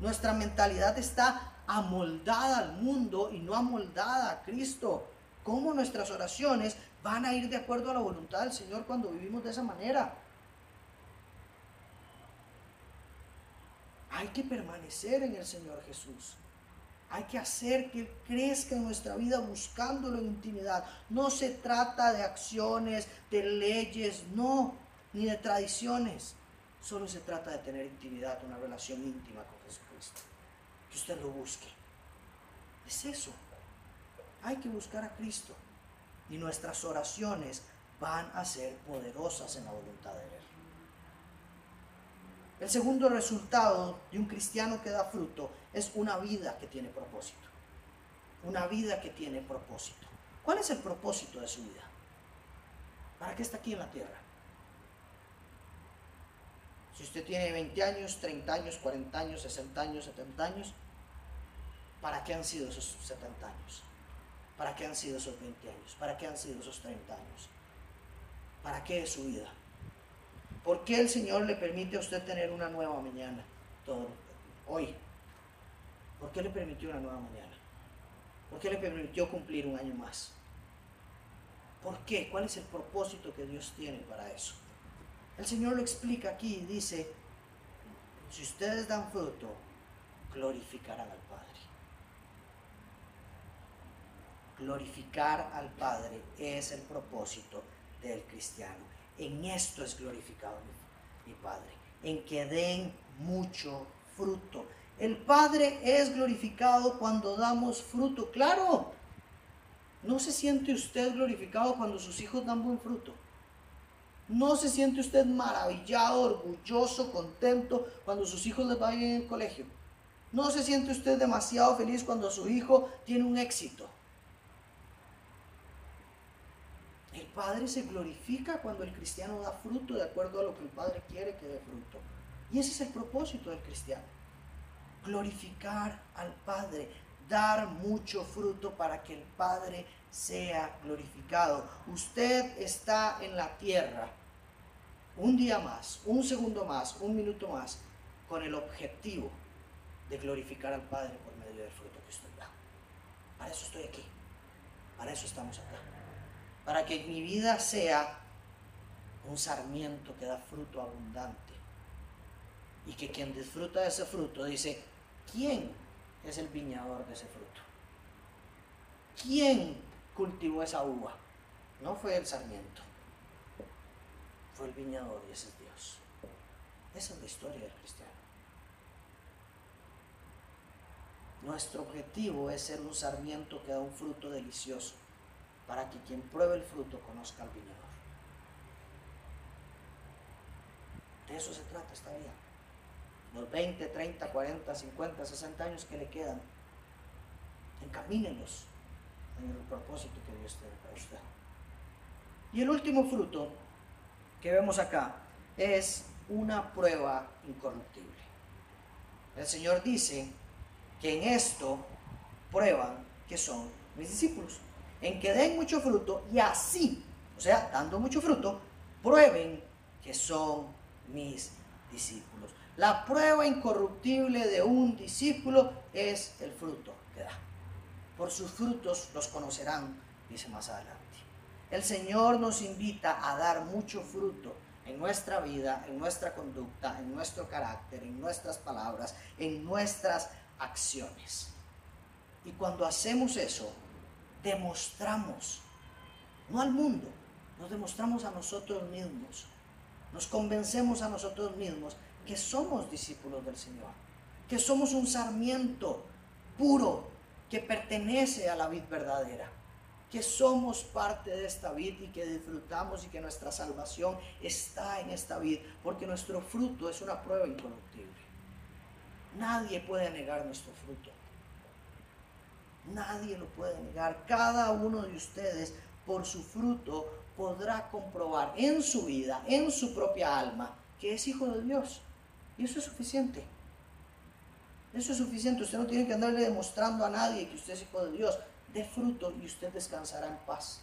Nuestra mentalidad está amoldada al mundo y no amoldada a Cristo. ¿Cómo nuestras oraciones van a ir de acuerdo a la voluntad del Señor cuando vivimos de esa manera? Hay que permanecer en el Señor Jesús. Hay que hacer que Él crezca en nuestra vida buscándolo en intimidad. No se trata de acciones, de leyes, no, ni de tradiciones. Solo se trata de tener intimidad, una relación íntima con Que usted lo busque. Es eso. Hay que buscar a Cristo. Y nuestras oraciones van a ser poderosas en la voluntad de Él. El segundo resultado de un cristiano que da fruto es una vida que tiene propósito. Una vida que tiene propósito. ¿Cuál es el propósito de su vida? ¿Para qué está aquí en la tierra? Si usted tiene 20 años, 30 años, 40 años, 60 años, 70 años, ¿para qué han sido esos 70 años? ¿Para qué han sido esos 20 años? ¿Para qué han sido esos 30 años? ¿Para qué es su vida? ¿Por qué el Señor le permite a usted tener una nueva mañana? Hoy. ¿Por qué le permitió una nueva mañana? ¿Por qué le permitió cumplir un año más? ¿Por qué? ¿Cuál es el propósito que Dios tiene para eso? El Señor lo explica aquí dice, si ustedes dan fruto, glorificarán al Padre. Glorificar al Padre es el propósito del cristiano. En esto es glorificado mi, Padre, en que den mucho fruto. El Padre es glorificado cuando damos fruto. Claro, ¿no se siente usted glorificado cuando sus hijos dan buen fruto? ¿No se siente usted maravillado, orgulloso, contento cuando sus hijos les vayan en el colegio? ¿No se siente usted demasiado feliz cuando su hijo tiene un éxito? El Padre se glorifica cuando el cristiano da fruto de acuerdo a lo que el Padre quiere que dé fruto. Y ese es el propósito del cristiano. Glorificar al Padre, dar mucho fruto para que el Padre sea glorificado. Usted está en la tierra un día más, un segundo más, un minuto más, con el objetivo de glorificar al Padre por medio del fruto que usted da. Para eso estoy aquí. Para eso estamos acá para que mi vida sea un sarmiento que da fruto abundante. Y que quien disfruta de ese fruto dice, ¿quién es el viñador de ese fruto? ¿Quién cultivó esa uva? No fue el sarmiento, fue el viñador y ese es Dios. Esa es la historia del cristiano. Nuestro objetivo es ser un sarmiento que da un fruto delicioso para que quien pruebe el fruto conozca al viñador. De eso se trata esta vida. Los 20, 30, 40, 50, 60 años que le quedan, encamínenlos en el propósito que Dios tiene para usted. Y el último fruto que vemos acá es una prueba incorruptible. El Señor dice que en esto prueban que son mis discípulos, en que den mucho fruto y así, o sea, dando mucho fruto, prueben que son mis discípulos. La prueba incorruptible de un discípulo es el fruto que da. Por sus frutos los conocerán, dice más adelante. El Señor nos invita a dar mucho fruto en nuestra vida, en nuestra conducta, en nuestro carácter, en nuestras palabras, en nuestras acciones. Y cuando hacemos eso, demostramos, no al mundo, nos demostramos a nosotros mismos, nos convencemos a nosotros mismos que somos discípulos del Señor, que somos un sarmiento puro que pertenece a la vid verdadera, que somos parte de esta vid y que disfrutamos y que nuestra salvación está en esta vid, porque nuestro fruto es una prueba incorruptible. Nadie puede negar nuestro fruto. Nadie lo puede negar. Cada uno de ustedes por su fruto podrá comprobar en su vida, en su propia alma, que es hijo de Dios. Y eso es suficiente. Eso es suficiente. Usted no tiene que andarle demostrando a nadie que usted es hijo de Dios. De fruto y usted descansará en paz.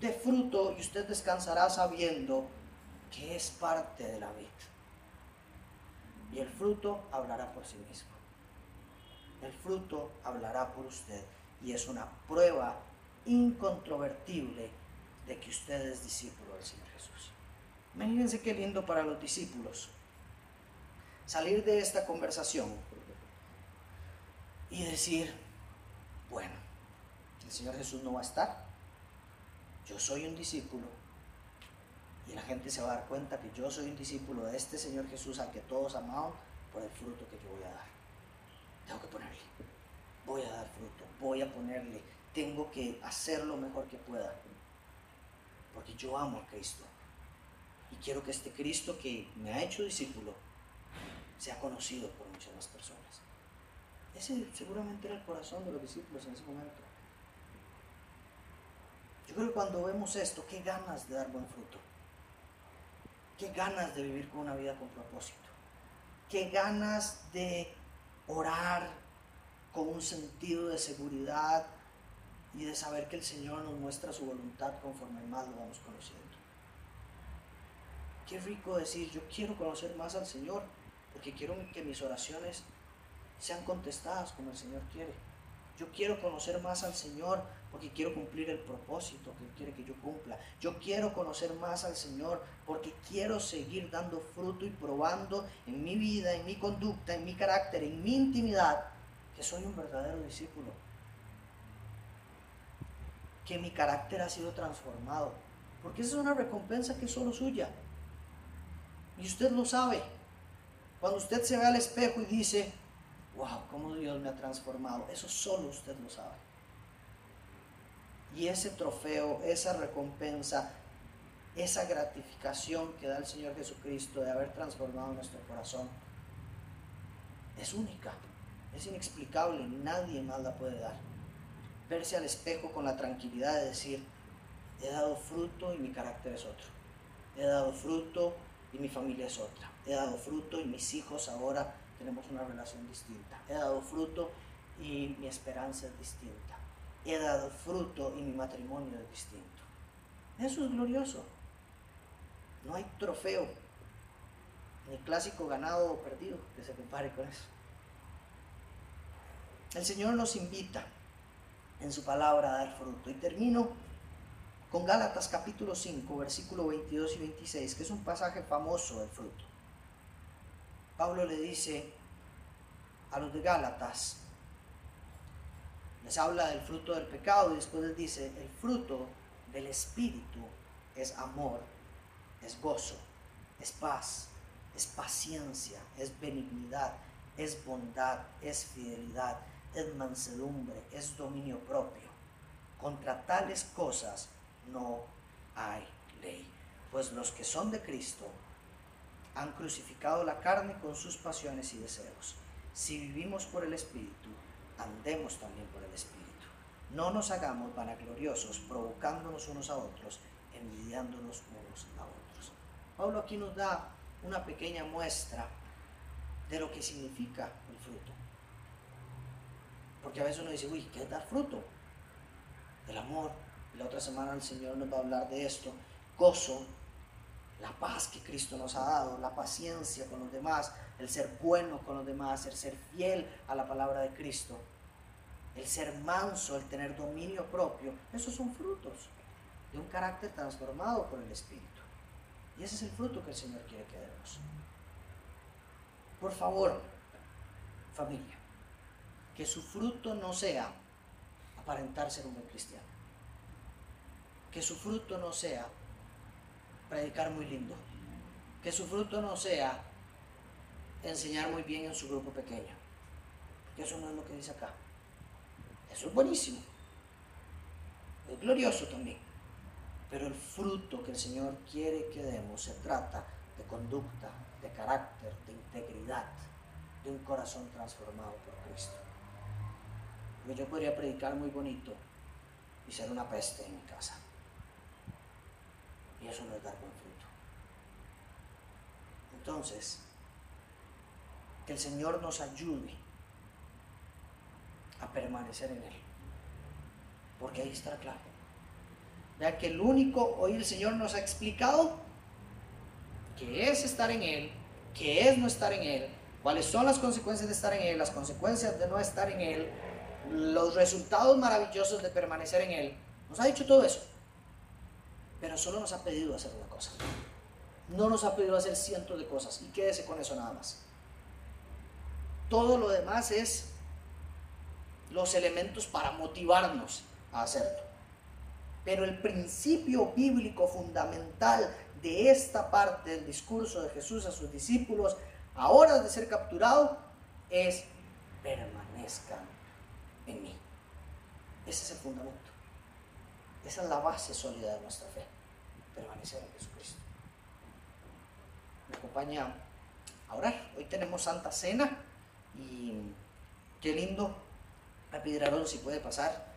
De fruto y usted descansará sabiendo que es parte de la vida. Y el fruto hablará por sí mismo. El fruto hablará por usted. Y es una prueba incontrovertible de que usted es discípulo del Señor Jesús. Imagínense qué lindo para los discípulos salir de esta conversación y decir, bueno, el Señor Jesús no va a estar, yo soy un discípulo. Y la gente se va a dar cuenta que yo soy un discípulo de este Señor Jesús al que todos amamos por el fruto que yo voy a dar. Tengo que ponerle, voy a dar fruto, voy a ponerle, tengo que hacer lo mejor que pueda, porque yo amo a Cristo. Y quiero que este Cristo que me ha hecho discípulo sea conocido por muchas más personas. Ese seguramente era el corazón de los discípulos en ese momento. Yo creo que cuando vemos esto, qué ganas de dar buen fruto. Qué ganas de vivir con una vida con propósito. Qué ganas de orar con un sentido de seguridad y de saber que el Señor nos muestra su voluntad conforme más lo vamos conociendo. Qué rico decir, yo quiero conocer más al Señor porque quiero que mis oraciones sean contestadas como el Señor quiere. Yo quiero conocer más al Señor porque quiero cumplir el propósito que Él quiere que yo cumpla. Yo quiero conocer más al Señor porque quiero seguir dando fruto y probando en mi vida, en mi conducta, en mi carácter, en mi intimidad, que soy un verdadero discípulo. Que mi carácter ha sido transformado. Porque esa es una recompensa que es solo suya. Y usted lo sabe. Cuando usted se ve al espejo y dice, wow, cómo Dios me ha transformado, eso solo usted lo sabe. Y ese trofeo, esa recompensa, esa gratificación que da el Señor Jesucristo de haber transformado nuestro corazón, es única, es inexplicable, nadie más la puede dar. Verse al espejo con la tranquilidad de decir, he dado fruto y mi carácter es otro. He dado fruto y mi familia es otra. He dado fruto y mis hijos ahora tenemos una relación distinta. He dado fruto y mi esperanza es distinta. He dado fruto y mi matrimonio es distinto. Eso es glorioso. No hay trofeo, ni clásico ganado o perdido que se compare con eso. El Señor nos invita en su palabra a dar fruto. Y termino con Gálatas capítulo 5, versículo 22 y 26, que es un pasaje famoso del fruto. Pablo le dice a los de Gálatas, les habla del fruto del pecado y después les dice, el fruto del Espíritu es amor, es gozo, es paz, es paciencia, es benignidad, es bondad, es fidelidad, es mansedumbre, es dominio propio. Contra tales cosas no hay ley. Pues los que son de Cristo han crucificado la carne con sus pasiones y deseos. Si vivimos por el Espíritu, andemos también por el Espíritu. No nos hagamos vanagloriosos, provocándonos unos a otros, envidiándonos unos a otros. Pablo aquí nos da una pequeña muestra de lo que significa el fruto. Porque a veces uno dice, uy, ¿qué es dar fruto? El amor, la otra semana el Señor nos va a hablar de esto. Gozo, la paz que Cristo nos ha dado, la paciencia con los demás, el ser bueno con los demás, el ser fiel a la palabra de Cristo, el ser manso, el tener dominio propio. Esos son frutos de un carácter transformado por el Espíritu. Y ese es el fruto que el Señor quiere que demos. Por favor, familia, que su fruto no sea aparentar ser un buen cristiano que su fruto no sea predicar muy lindo, que su fruto no sea enseñar muy bien en su grupo pequeño, que eso no es lo que dice acá. Eso es buenísimo, es glorioso también, pero el fruto que el Señor quiere que demos se trata de conducta, de carácter, de integridad, de un corazón transformado por Cristo. Porque yo podría predicar muy bonito y ser una peste en mi casa. Y eso no es dar buen fruto. Entonces, que el Señor nos ayude a permanecer en Él. Porque ahí está claro. Vea que el único, hoy el Señor nos ha explicado qué es estar en Él, qué es no estar en Él, cuáles son las consecuencias de estar en Él, las consecuencias de no estar en Él, los resultados maravillosos de permanecer en Él. Nos ha dicho todo eso pero solo nos ha pedido hacer una cosa. No nos ha pedido hacer cientos de cosas y quédese con eso nada más. Todo lo demás es los elementos para motivarnos a hacerlo. Pero el principio bíblico fundamental de esta parte del discurso de Jesús a sus discípulos, a horas de ser capturado, es permanezcan en mí. Ese es el fundamento. Esa es la base sólida de nuestra fe, permanecer en Jesucristo. Me acompaña a orar. Hoy tenemos Santa Cena y qué lindo. A a si puede pasar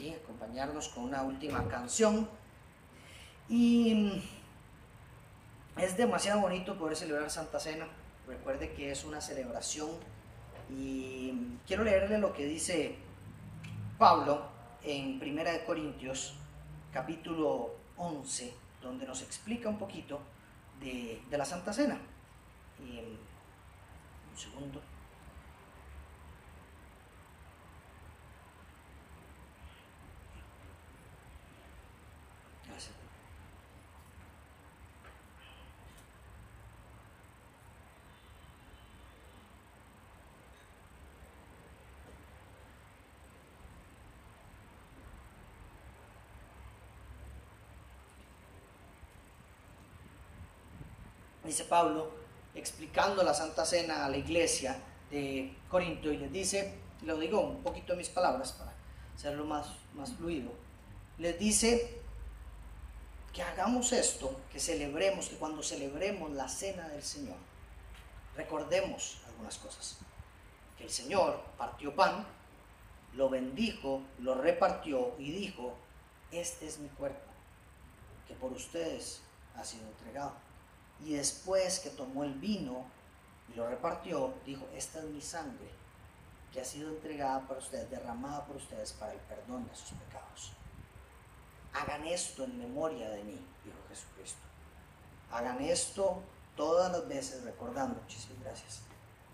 y acompañarnos con una última canción. Y es demasiado bonito poder celebrar Santa Cena. Recuerde que es una celebración y quiero leerle lo que dice Pablo en Primera de Corintios capítulo 11, donde nos explica un poquito de, la Santa Cena. un segundo. Dice Pablo, explicando la Santa Cena a la iglesia de Corinto, y les dice, lo digo un poquito en mis palabras para hacerlo más, más fluido, les dice que hagamos esto, que celebremos, que cuando celebremos la cena del Señor, recordemos algunas cosas. Que el Señor partió pan, lo bendijo, lo repartió y dijo, este es mi cuerpo, que por ustedes ha sido entregado. Y después que tomó el vino y lo repartió, dijo, esta es mi sangre que ha sido entregada para ustedes, derramada por ustedes para el perdón de sus pecados. Hagan esto en memoria de mí, dijo Jesucristo. Hagan esto todas las veces recordando, muchísimas gracias,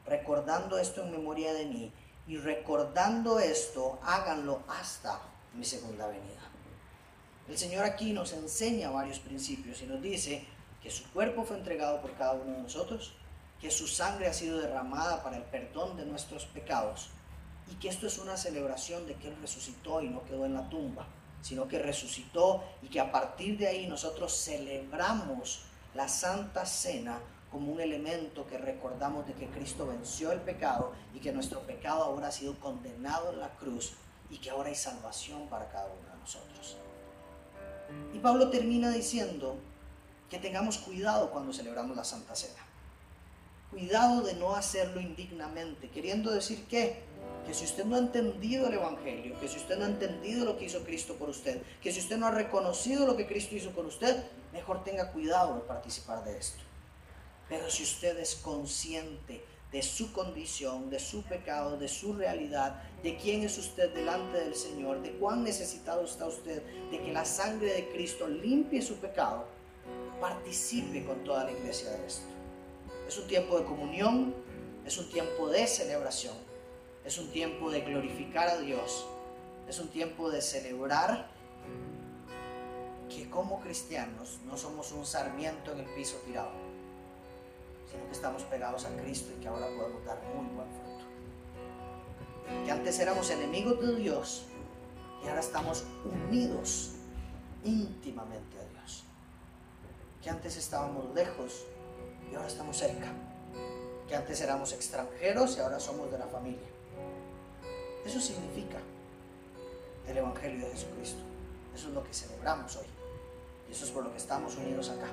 recordando esto en memoria de mí y recordando esto, háganlo hasta mi segunda venida. El Señor aquí nos enseña varios principios y nos dice que su cuerpo fue entregado por cada uno de nosotros, que su sangre ha sido derramada para el perdón de nuestros pecados y que esto es una celebración de que Él resucitó y no quedó en la tumba, sino que resucitó y que a partir de ahí nosotros celebramos la Santa Cena como un elemento que recordamos de que Cristo venció el pecado y que nuestro pecado ahora ha sido condenado en la cruz y que ahora hay salvación para cada uno de nosotros. Y Pablo termina diciendo que tengamos cuidado cuando celebramos la Santa Cena. Cuidado de no hacerlo indignamente, queriendo decir que que si usted no ha entendido el Evangelio, que si usted no ha entendido lo que hizo Cristo por usted, que si usted no ha reconocido lo que Cristo hizo por usted, mejor tenga cuidado de participar de esto. Pero si usted es consciente de su condición, de su pecado, de su realidad, de quién es usted delante del Señor, de cuán necesitado está usted, de que la sangre de Cristo limpie su pecado, participe con toda la iglesia de esto. Es un tiempo de comunión, es un tiempo de celebración es un tiempo de glorificar a Dios. Es un tiempo de celebrar que como cristianos no somos un sarmiento en el piso tirado, sino que estamos pegados a Cristo y que ahora podemos dar muy buen fruto. Que antes éramos enemigos de Dios y ahora estamos unidos íntimamente a Dios. Que antes estábamos lejos y ahora estamos cerca. Que antes éramos extranjeros y ahora somos de la familia eso significa el Evangelio de Jesucristo. Eso es lo que celebramos hoy. Y eso es por lo que estamos unidos acá.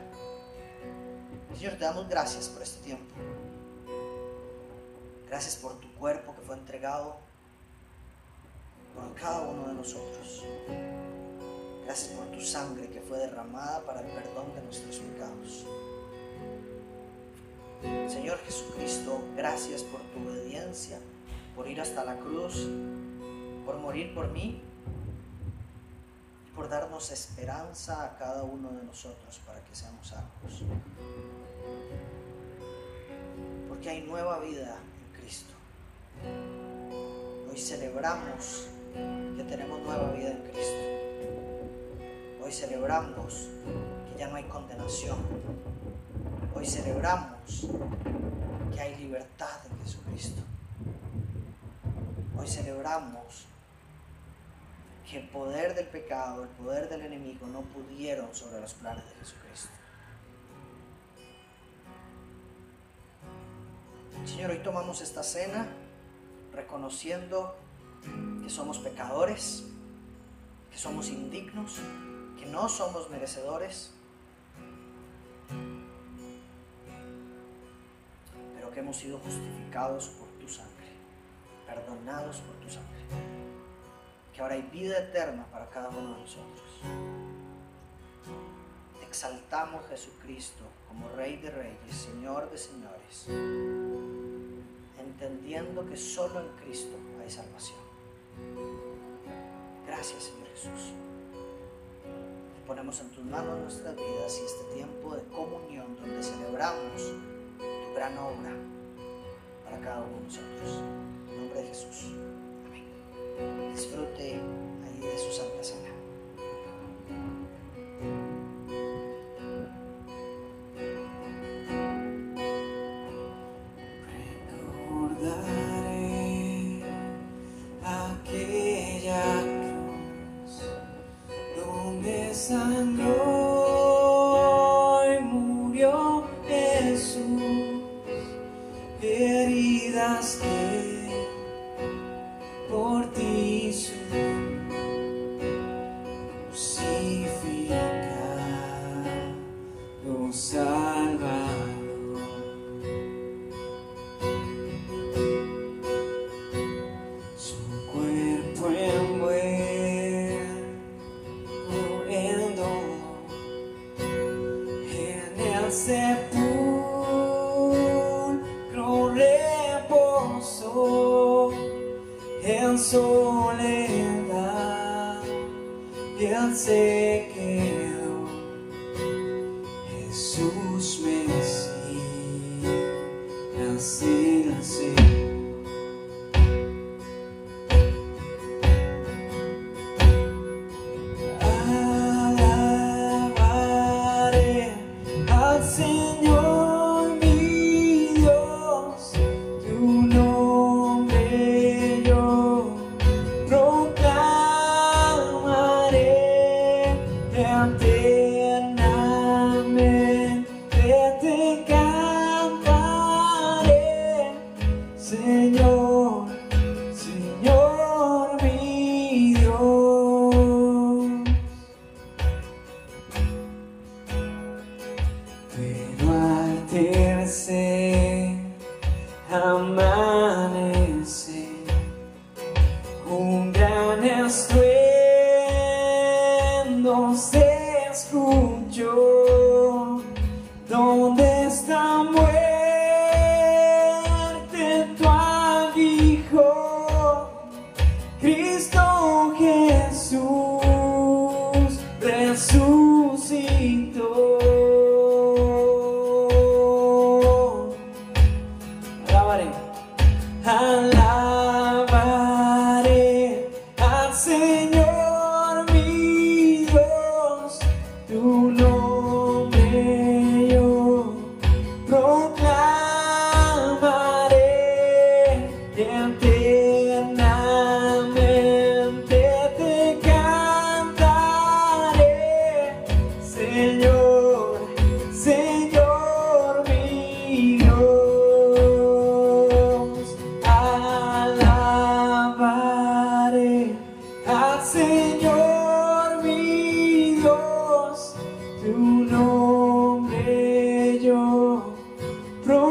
Señor, te damos gracias por este tiempo. Gracias por tu cuerpo que fue entregado por cada uno de nosotros. Gracias por tu sangre que fue derramada para el perdón de nuestros pecados. Señor Jesucristo, gracias por tu obediencia por ir hasta la cruz, por morir por mí y por darnos esperanza a cada uno de nosotros para que seamos salvos. Porque hay nueva vida en Cristo. Hoy celebramos que tenemos nueva vida en Cristo. Hoy celebramos que ya no hay condenación. Hoy celebramos que hay libertad en Jesucristo. Hoy celebramos que el poder del pecado, el poder del enemigo no pudieron sobre los planes de Jesucristo. Señor, hoy tomamos esta cena reconociendo que somos pecadores, que somos indignos, que no somos merecedores, pero que hemos sido justificados por tu sangre perdonados por tu sangre. Que ahora hay vida eterna para cada uno de nosotros. exaltamos Jesucristo como Rey de Reyes, Señor de Señores, entendiendo que solo en Cristo hay salvación. Gracias, Señor Jesús. Ponemos en tus manos nuestras vidas y este tiempo de comunión donde celebramos tu gran obra para cada uno de nosotros de Jesús. Amén. Disfrute ahí de su Santa Cena.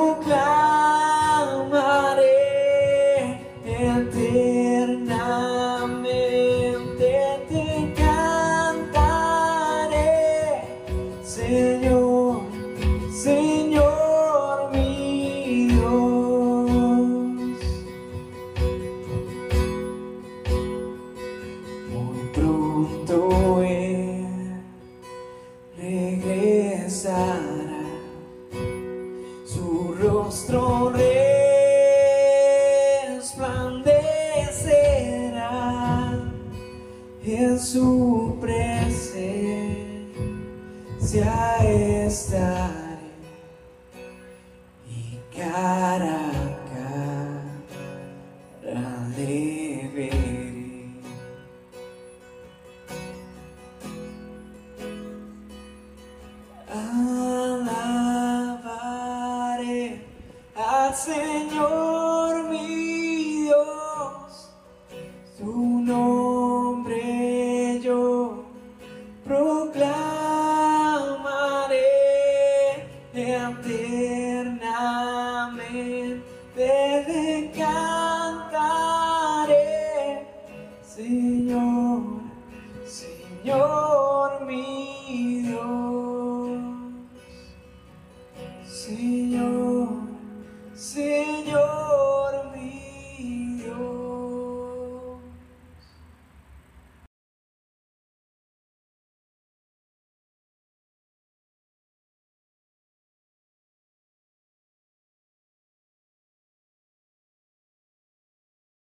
Señor.